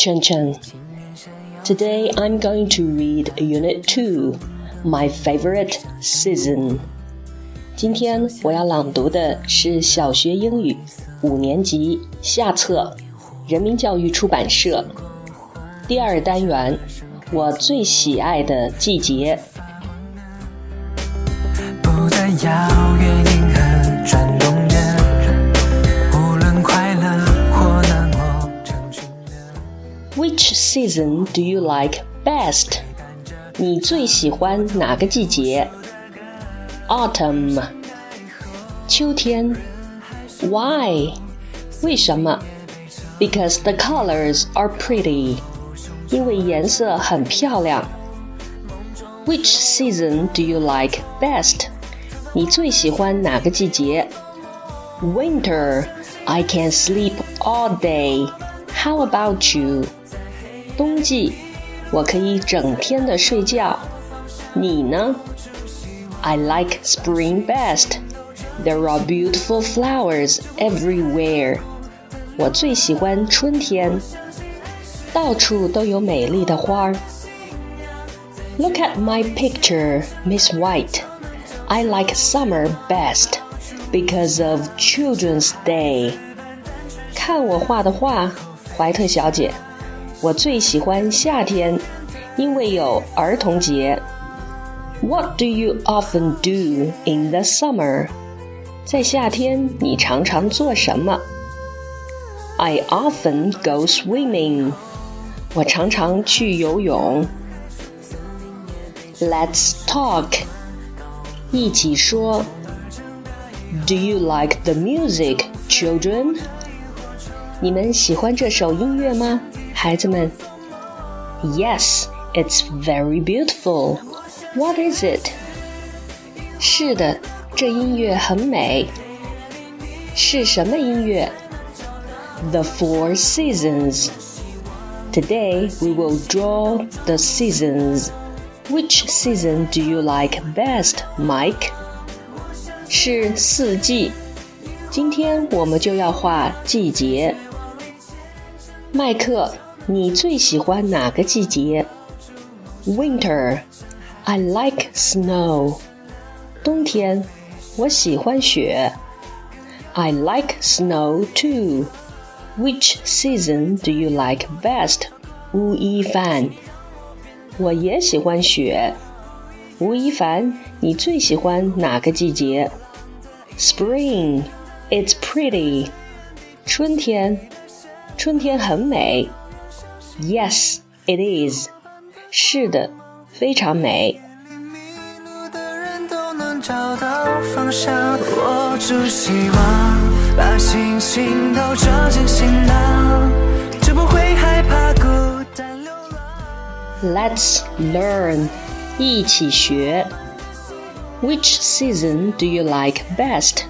Chen Chen. Today I'm going to read Unit 2, My Favorite Season. 今天我要朗读的是小学英语五年级下册，人民教育出版社第二单元，我最喜爱的季节。不再遥远银河 Which season do you like best？你最喜欢哪个季节？Autumn，秋天。Why？为什么？Because the colors are pretty，因为颜色很漂亮。Which season do you like best？你最喜欢哪个季节？Winter. I can sleep all day. How about you? 冬季，我可以整天的睡觉。你呢？I like spring best. There are beautiful flowers everywhere. 我最喜欢春天，到处都有美丽的花儿。Look at my picture, Miss White. I like summer best because of Children's Day. 看我画的画，怀特小姐， 我最喜欢夏天，因为有儿童节。what do you often do in the summer? 在夏天，你常常做什么？I often go swimming. 我常常去游泳。Let's talk. 一起说。Do you like the music, children? 你们喜欢这首音乐吗， 孩子们？Yes, it's very beautiful. What is it？是的，这音乐很美。是什么音乐？The Four Seasons. Today we will draw the seasons. Which season do you like best, Mike? 是四季。今天我们就要画季节。麦克， 你最喜欢哪个季节？Winter. I like snow. 冬天，我喜欢雪。I like snow too. Which season do you like best? 吴亦凡，我也喜欢雪。吴亦凡，你最喜欢哪个季节？Spring. It's pretty. 春天，春天很美。 Yes, it is. 是的。非常美。Let's learn，一起学。Which season do you like best？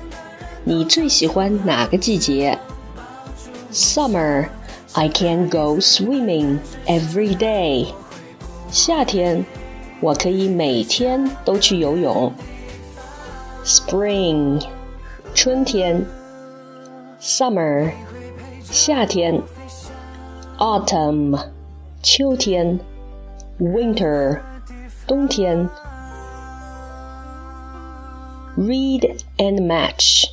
你最喜欢哪个季节 ？Summer，I can go swimming every day。夏天。我可以每天都去游泳。Spring，春天；Summer，夏天；Autumn，秋天；Winter，冬天。Read and match，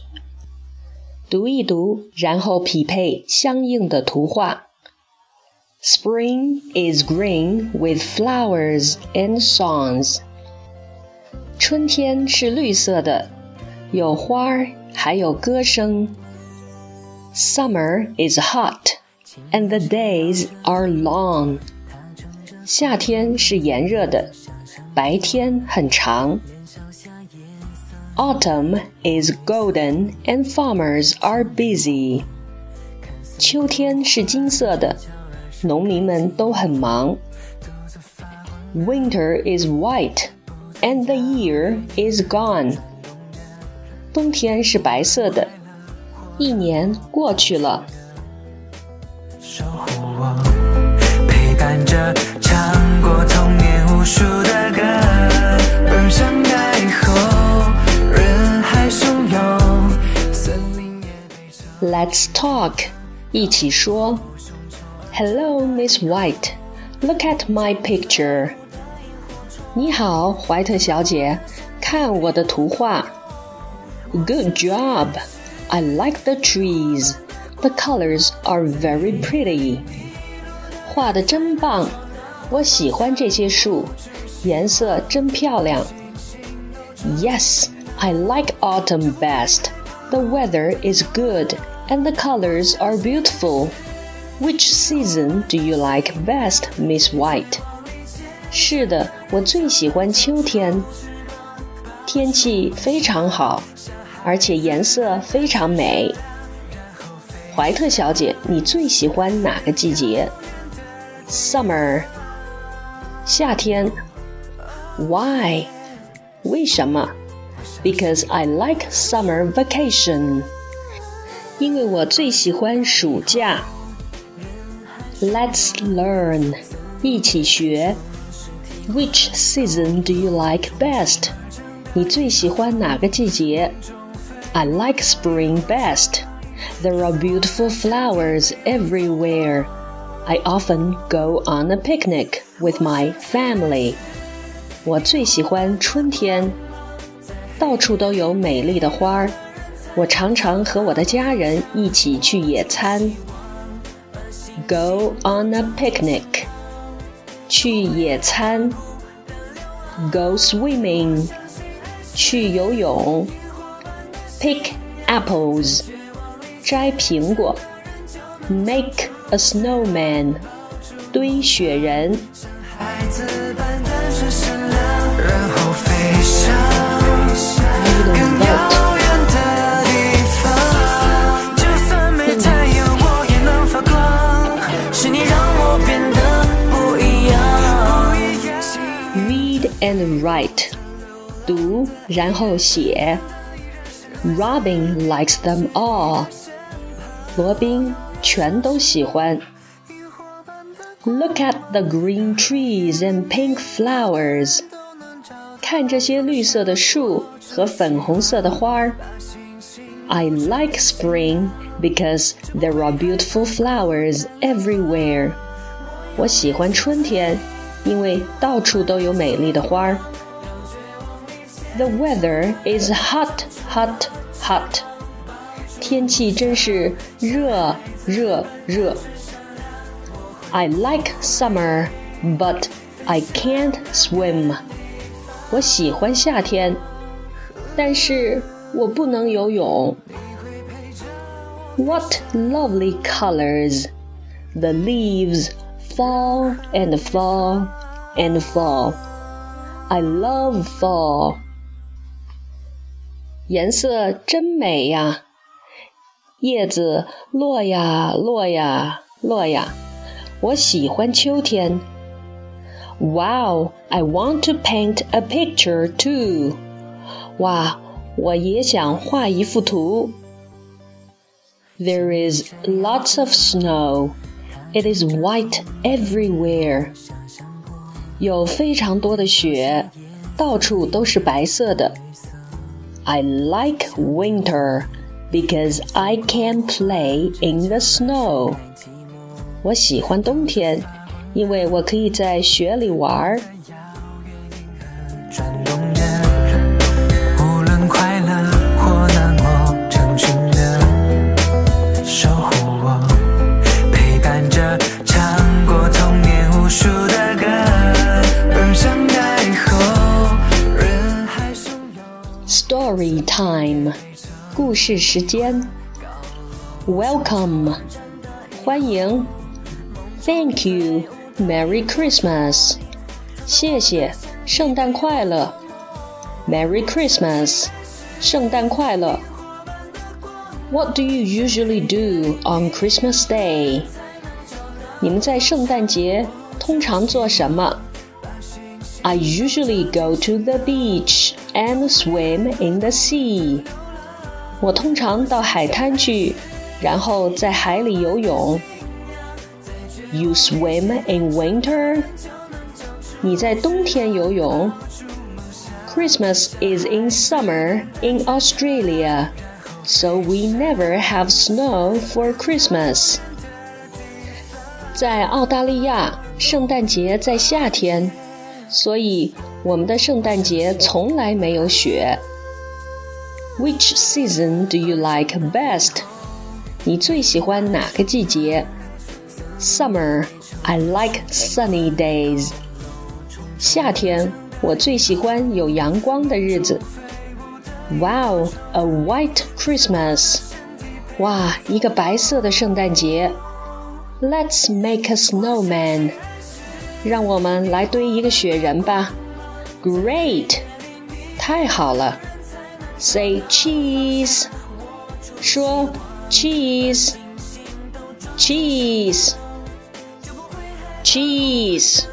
读一读，然后匹配相应的图画。Spring is green with flowers and songs. 春天是绿色的，有花儿，还有歌声。Summer is hot, and the days are long. 夏天是炎热的，白天很长。 Autumn is golden, and farmers are busy. 秋天是金色的。农民们都很忙。Winter is white, and the year is gone. 冬天是白色的，一年过去了。守护我，陪伴着，唱过童年无数的歌。人生该 Let's talk，一起说。 Hello, Miss White. Look at my picture. 你好，怀特小姐，看我的图画。Good job. I like the trees. The colors are very pretty. 画的真棒，我喜欢这些树，颜色真漂亮。Yes, I like autumn best. The weather is good and the colors are beautiful. Which season do you like best, Miss White? 是的，我最喜欢秋天。天气非常好，而且颜色非常美。怀特小姐，你最喜欢哪个季节？Summer，夏天。Why？为什么 ？Because I like summer vacation。因为我最喜欢暑假。Let's learn，一起学。Which season do you like best？你最喜欢哪个季节？I like spring best. There are beautiful flowers everywhere. I often go on a picnic with my family. 我最喜欢春天， 到处都有美丽的花儿。我常常和我的家人一起去野餐。Go on a picnic. 去野餐。Go swimming. 去游泳。Pick apples. 摘苹果，make a snowman，堆雪人。Read and write，读然后写。Robin likes them all。罗宾全都喜欢。Look at the green trees and pink flowers。看这些绿色的树和粉红色的花儿。I like spring because there are beautiful flowers everywhere。我喜欢春天， 因为到处都有美丽的花儿。The weather is hot, hot, hot. 天气真是热热热。I like summer, but I can't swim. 我喜欢夏天，但是我不能游泳。What lovely colors! The leaves fall and fall and fall. I love fall. 颜色真美呀！叶子落呀落呀落呀，我喜欢秋天。Wow, I want to paint a picture too. 哇，我也想画一幅图。There is lots of snow. It is white everywhere. 有非常多的雪，到处都是白色的。I like winter because I can play in the snow. 我喜欢冬天，因为我可以在雪里玩儿。 Story time，故事时间。Welcome，欢迎。Thank you，Merry Christmas，谢谢，圣诞快乐。Merry Christmas，圣诞快乐。What do you usually do on Christmas Day？你们在圣诞节通常做什么？I usually go to the beach and swim in the sea. 我通常到海滩去，然后在海里游泳。You swim in winter? 你在冬天游泳。Christmas is in summer in Australia, so we never have snow for Christmas. 在澳大利亚，圣诞节在夏天，所以 我们的圣诞节从来没有雪。Which season do you like best？你最喜欢哪个季节？Summer, I like sunny days。夏天，我最喜欢有阳光的日子。Wow, a white Christmas！哇，一个白色的圣诞节。Let's make a snowman。让我们来堆一个雪人吧。 Great，太好了。Say cheese。说 cheese，cheese，cheese。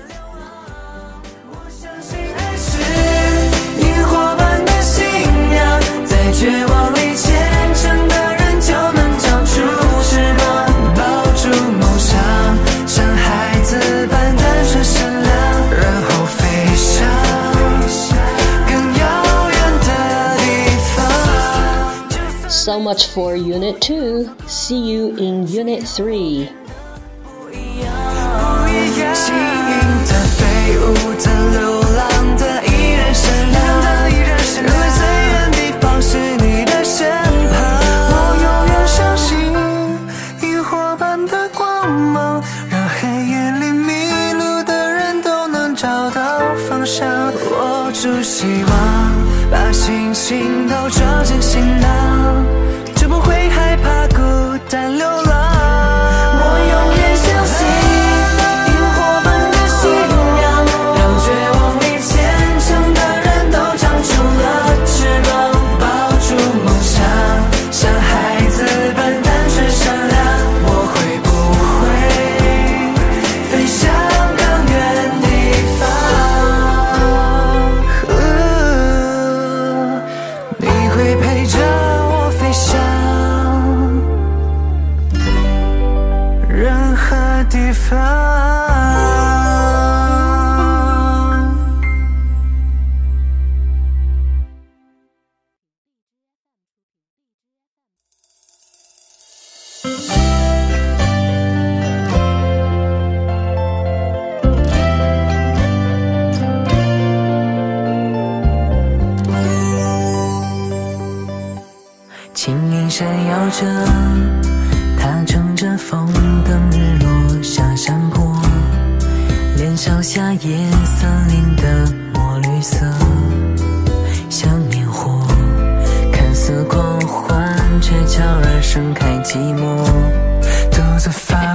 So much for Unit 2. See you in Unit 3. 地方情意闪耀着他乘着风等日落下山坡，脸烧下夜森林的墨绿色，像烟火，看似狂欢，却悄然盛开寂寞，独自发。